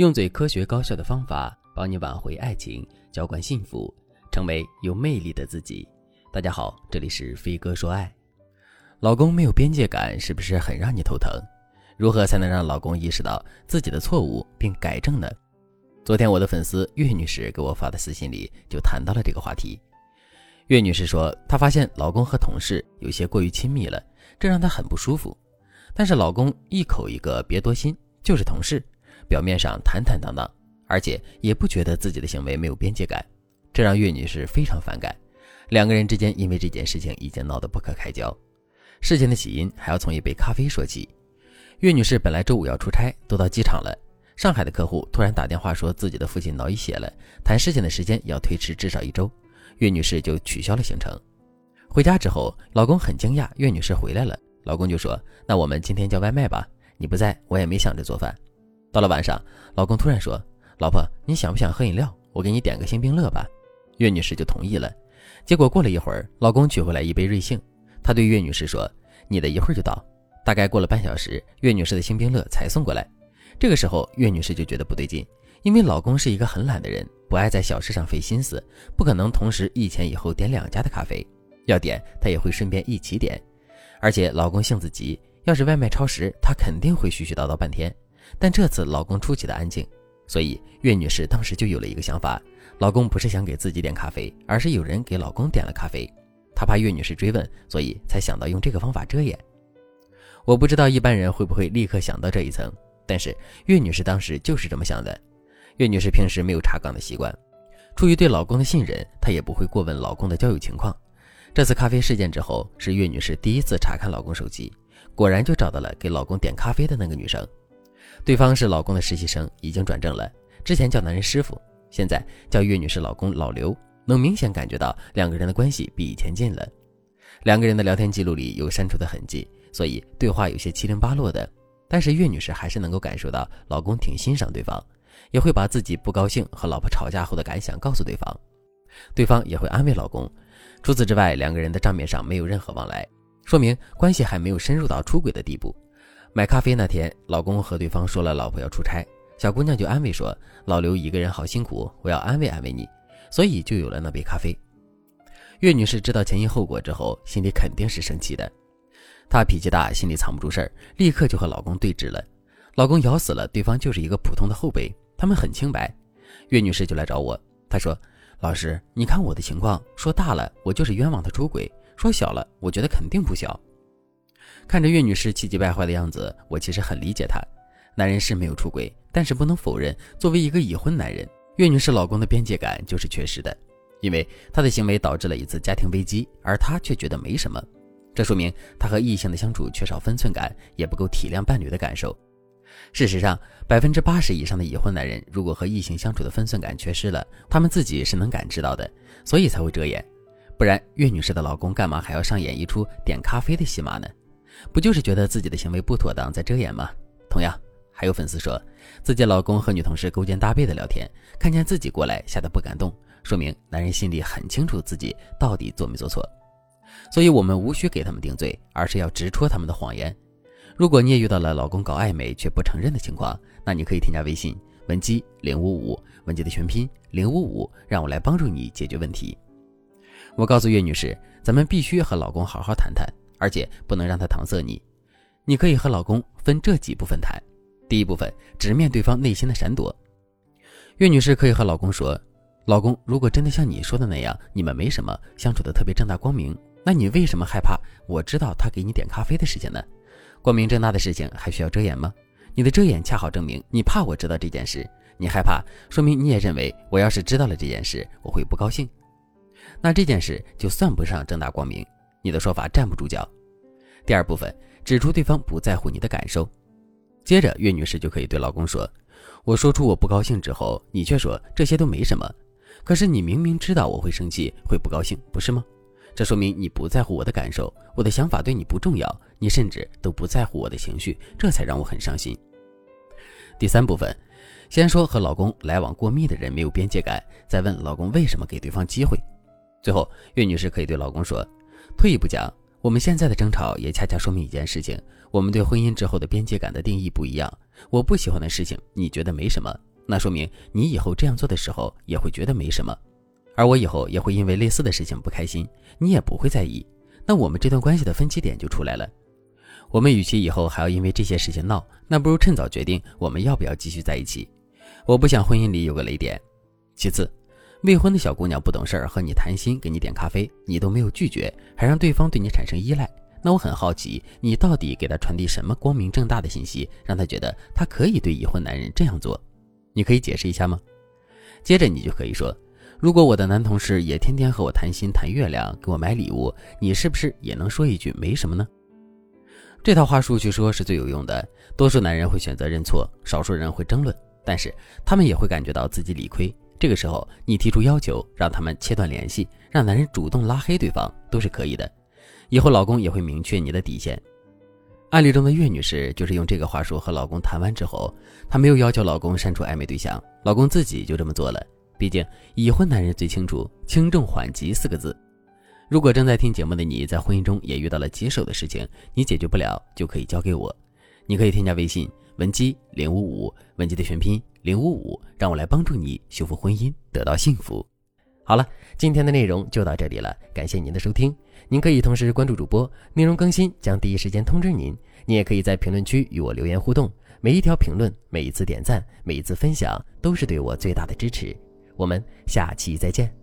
用最科学高效的方法帮你挽回爱情，浇灌幸福，成为有魅力的自己。大家好，这里是飞哥说爱。老公没有边界感，是不是很让你头疼？如何才能让老公意识到自己的错误并改正呢？昨天我的粉丝岳女士给我发的私信里就谈到了这个话题。岳女士说，她发现老公和同事有些过于亲密了，这让她很不舒服。但是老公一口一个别多心，就是同事。表面上坦坦荡荡，而且也不觉得自己的行为没有边界感，这让岳女士非常反感。两个人之间因为这件事情已经闹得不可开交。事情的起因还要从一杯咖啡说起。岳女士本来周五要出差，都到机场了。上海的客户突然打电话说自己的父亲脑溢血了，谈事情的时间要推迟至少一周。岳女士就取消了行程。回家之后，老公很惊讶，岳女士回来了。老公就说：“那我们今天叫外卖吧，你不在，我也没想着做饭。”到了晚上，老公突然说：“老婆，你想不想喝饮料？我给你点个星冰乐吧。”岳女士就同意了。结果过了一会儿，老公取回来一杯瑞幸，他对岳女士说：“你的一会儿就到。”大概过了半小时，岳女士的星冰乐才送过来。这个时候，岳女士就觉得不对劲，因为老公是一个很懒的人，不爱在小事上费心思，不可能同时一前一后点两家的咖啡，要点他也会顺便一起点。而且老公性子急，要是外卖超时，他肯定会絮絮叨叨半天。但这次老公出奇的安静，所以岳女士当时就有了一个想法：老公不是想给自己点咖啡，而是有人给老公点了咖啡。她怕岳女士追问，所以才想到用这个方法遮掩。我不知道一般人会不会立刻想到这一层，但是岳女士当时就是这么想的。岳女士平时没有查岗的习惯，出于对老公的信任，她也不会过问老公的交友情况。这次咖啡事件之后，是岳女士第一次查看老公手机，果然就找到了给老公点咖啡的那个女生。对方是老公的实习生，已经转正了。之前叫男人师傅，现在叫岳女士老公老刘，能明显感觉到两个人的关系比以前近了。两个人的聊天记录里有删除的痕迹，所以对话有些七零八落的。但是岳女士还是能够感受到老公挺欣赏对方，也会把自己不高兴和老婆吵架后的感想告诉对方，对方也会安慰老公。除此之外，两个人的账面上没有任何往来，说明关系还没有深入到出轨的地步。买咖啡那天，老公和对方说了老婆要出差，小姑娘就安慰说：“老刘一个人好辛苦，我要安慰安慰你。”所以就有了那杯咖啡。岳女士知道前因后果之后，心里肯定是生气的。她脾气大，心里藏不住事儿，立刻就和老公对峙了。老公咬死了对方就是一个普通的后辈，他们很清白。岳女士就来找我，她说：“老师，你看我的情况，说大了我就是冤枉他出轨，说小了我觉得肯定不小。”看着岳女士气急败坏的样子，我其实很理解她。男人是没有出轨，但是不能否认，作为一个已婚男人，岳女士老公的边界感就是缺失的。因为他的行为导致了一次家庭危机，而他却觉得没什么，这说明他和异性的相处缺少分寸感，也不够体谅伴侣的感受。事实上，百分之八十以上的已婚男人，如果和异性相处的分寸感缺失了，他们自己是能感知到的，所以才会遮掩。不然，岳女士的老公干嘛还要上演一出点咖啡的戏码呢？不就是觉得自己的行为不妥当，在遮掩吗？同样，还有粉丝说，自己老公和女同事勾肩搭背的聊天，看见自己过来，吓得不敢动，说明男人心里很清楚自己到底做没做错。所以，我们无需给他们定罪，而是要直戳他们的谎言。如果你也遇到了老公搞暧昧却不承认的情况，那你可以添加微信文姬零五五，文姬的全拼零五五，让我来帮助你解决问题。我告诉岳女士，咱们必须和老公好好谈谈。而且不能让他搪塞你，你可以和老公分这几部分谈。第一部分，直面对方内心的闪躲。岳女士可以和老公说：“老公，如果真的像你说的那样，你们没什么，相处的特别正大光明，那你为什么害怕我知道他给你点咖啡的事情呢？光明正大的事情还需要遮掩吗？你的遮掩恰好证明你怕我知道这件事，你害怕，说明你也认为我要是知道了这件事，我会不高兴。那这件事就算不上正大光明。”你的说法站不住脚。第二部分，指出对方不在乎你的感受。接着，岳女士就可以对老公说：“我说出我不高兴之后，你却说这些都没什么。可是你明明知道我会生气，会不高兴，不是吗？这说明你不在乎我的感受，我的想法对你不重要，你甚至都不在乎我的情绪，这才让我很伤心。”第三部分，先说和老公来往过密的人没有边界感，再问老公为什么给对方机会。最后，岳女士可以对老公说。退一步讲，我们现在的争吵也恰恰说明一件事情：我们对婚姻之后的边界感的定义不一样。我不喜欢的事情，你觉得没什么；那说明你以后这样做的时候也会觉得没什么，而我以后也会因为类似的事情不开心，你也不会在意。那我们这段关系的分歧点就出来了。我们与其以后还要因为这些事情闹，那不如趁早决定我们要不要继续在一起。我不想婚姻里有个雷点。其次，未婚的小姑娘不懂事儿和你谈心，给你点咖啡，你都没有拒绝，还让对方对你产生依赖。那我很好奇，你到底给他传递什么光明正大的信息，让他觉得他可以对已婚男人这样做？你可以解释一下吗？接着你就可以说，如果我的男同事也天天和我谈心谈月亮，给我买礼物，你是不是也能说一句没什么呢？这套话术据说是最有用的，多数男人会选择认错，少数人会争论，但是他们也会感觉到自己理亏。这个时候，你提出要求，让他们切断联系，让男人主动拉黑对方，都是可以的。以后老公也会明确你的底线。案例中的岳女士就是用这个话术和老公谈完之后，她没有要求老公删除暧昧对象，老公自己就这么做了。毕竟已婚男人最清楚“轻重缓急”四个字。如果正在听节目的你在婚姻中也遇到了棘手的事情，你解决不了就可以交给我，你可以添加微信文姬零五五，文姬的全拼零五五，让我来帮助你修复婚姻，得到幸福。好了，今天的内容就到这里了，感谢您的收听。您可以同时关注主播，内容更新将第一时间通知您。您也可以在评论区与我留言互动，每一条评论、每一次点赞、每一次分享，都是对我最大的支持。我们下期再见。